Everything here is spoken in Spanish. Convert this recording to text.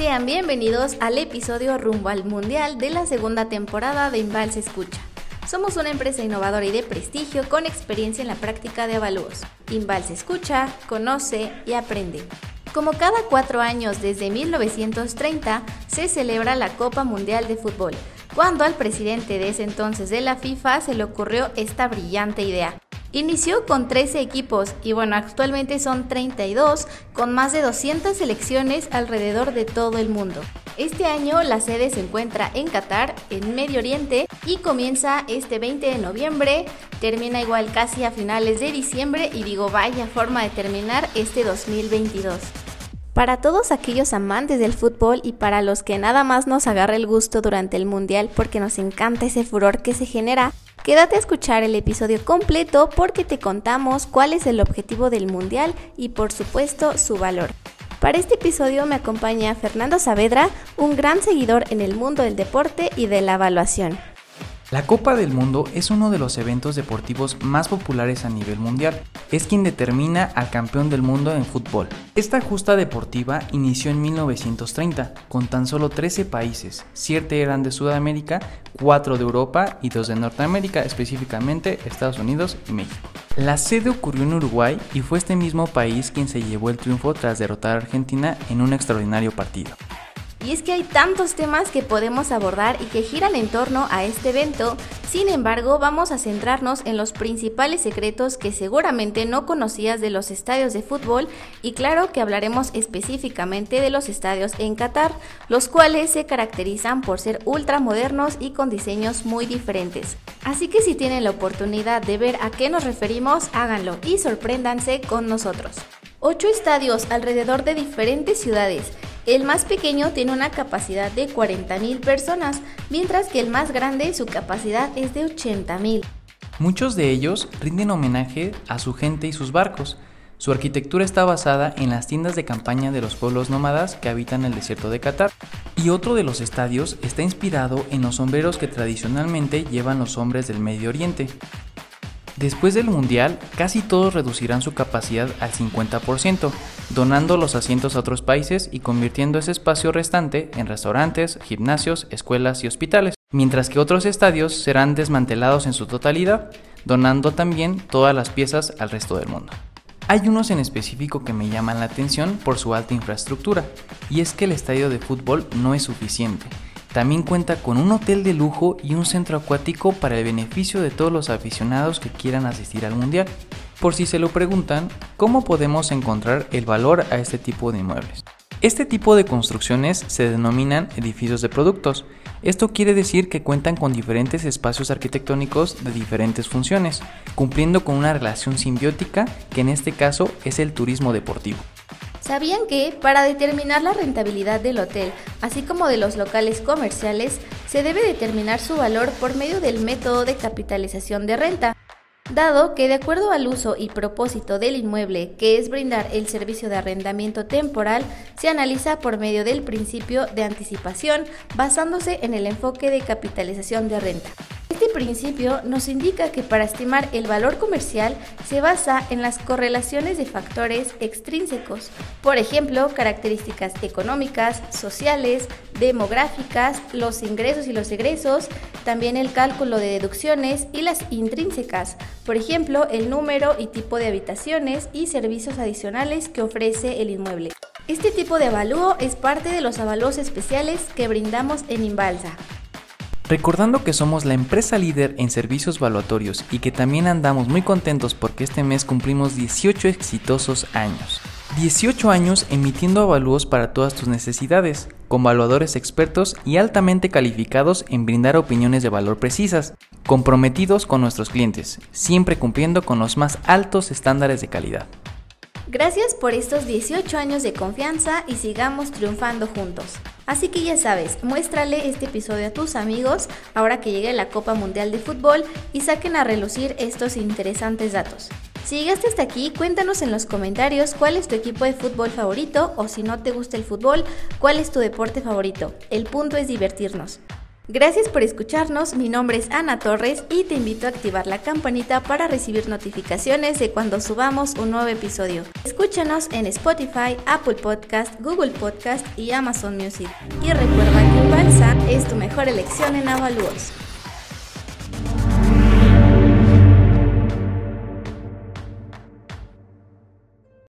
Sean bienvenidos al episodio rumbo al Mundial de la segunda temporada de Inval se escucha. Somos una empresa innovadora y de prestigio con experiencia en la práctica de avalúos. Inval se escucha, conoce y aprende. Como cada cuatro años desde 1930 se celebra la Copa Mundial de Fútbol, cuando al presidente de ese entonces de la FIFA se le ocurrió esta brillante idea. Inició con 13 equipos y bueno, actualmente son 32 con más de 200 selecciones alrededor de todo el mundo. Este año la sede se encuentra en Qatar, en Medio Oriente, y comienza este 20 de noviembre, termina igual casi a finales de diciembre y digo, vaya forma de terminar este 2022. Para todos aquellos amantes del fútbol y para los que nada más nos agarra el gusto durante el Mundial porque nos encanta ese furor que se genera, Quédate a escuchar el episodio completo porque te contamos cuál es el objetivo del Mundial y por supuesto su valor. Para este episodio me acompaña Fernando Saavedra, un gran seguidor en el mundo del deporte y de la evaluación. La Copa del Mundo es uno de los eventos deportivos más populares a nivel mundial. Es quien determina al campeón del mundo en fútbol. Esta justa deportiva inició en 1930, con tan solo 13 países. 7 eran de Sudamérica, 4 de Europa y 2 de Norteamérica, específicamente Estados Unidos y México. La sede ocurrió en Uruguay y fue este mismo país quien se llevó el triunfo tras derrotar a Argentina en un extraordinario partido. Y es que hay tantos temas que podemos abordar y que giran en torno a este evento, sin embargo vamos a centrarnos en los principales secretos que seguramente no conocías de los estadios de fútbol y claro que hablaremos específicamente de los estadios en Qatar, los cuales se caracterizan por ser ultramodernos y con diseños muy diferentes. Así que si tienen la oportunidad de ver a qué nos referimos, háganlo y sorpréndanse con nosotros. Ocho estadios alrededor de diferentes ciudades el más pequeño tiene una capacidad de 40.000 personas, mientras que el más grande su capacidad es de 80.000. Muchos de ellos rinden homenaje a su gente y sus barcos. Su arquitectura está basada en las tiendas de campaña de los pueblos nómadas que habitan el desierto de Qatar. Y otro de los estadios está inspirado en los sombreros que tradicionalmente llevan los hombres del Medio Oriente. Después del Mundial, casi todos reducirán su capacidad al 50%, donando los asientos a otros países y convirtiendo ese espacio restante en restaurantes, gimnasios, escuelas y hospitales, mientras que otros estadios serán desmantelados en su totalidad, donando también todas las piezas al resto del mundo. Hay unos en específico que me llaman la atención por su alta infraestructura, y es que el estadio de fútbol no es suficiente, también cuenta con un hotel de lujo y un centro acuático para el beneficio de todos los aficionados que quieran asistir al mundial. Por si se lo preguntan, ¿cómo podemos encontrar el valor a este tipo de inmuebles? Este tipo de construcciones se denominan edificios de productos. Esto quiere decir que cuentan con diferentes espacios arquitectónicos de diferentes funciones, cumpliendo con una relación simbiótica que en este caso es el turismo deportivo. ¿Sabían que para determinar la rentabilidad del hotel, así como de los locales comerciales, se debe determinar su valor por medio del método de capitalización de renta? Dado que de acuerdo al uso y propósito del inmueble, que es brindar el servicio de arrendamiento temporal, se analiza por medio del principio de anticipación basándose en el enfoque de capitalización de renta. Este principio nos indica que para estimar el valor comercial se basa en las correlaciones de factores extrínsecos, por ejemplo, características económicas, sociales, demográficas, los ingresos y los egresos, también el cálculo de deducciones y las intrínsecas, por ejemplo, el número y tipo de habitaciones y servicios adicionales que ofrece el inmueble. Este tipo de avalúo es parte de los avalúos especiales que brindamos en Inbalsa. Recordando que somos la empresa líder en servicios valuatorios y que también andamos muy contentos porque este mes cumplimos 18 exitosos años. 18 años emitiendo avalúos para todas tus necesidades, con valuadores expertos y altamente calificados en brindar opiniones de valor precisas, comprometidos con nuestros clientes, siempre cumpliendo con los más altos estándares de calidad. Gracias por estos 18 años de confianza y sigamos triunfando juntos. Así que ya sabes, muéstrale este episodio a tus amigos ahora que llegue la Copa Mundial de Fútbol y saquen a relucir estos interesantes datos. Si llegaste hasta aquí, cuéntanos en los comentarios cuál es tu equipo de fútbol favorito o si no te gusta el fútbol, cuál es tu deporte favorito. El punto es divertirnos. Gracias por escucharnos, mi nombre es Ana Torres y te invito a activar la campanita para recibir notificaciones de cuando subamos un nuevo episodio. Escúchanos en Spotify, Apple Podcast, Google Podcast y Amazon Music. Y recuerda que Balsa es tu mejor elección en avalúos.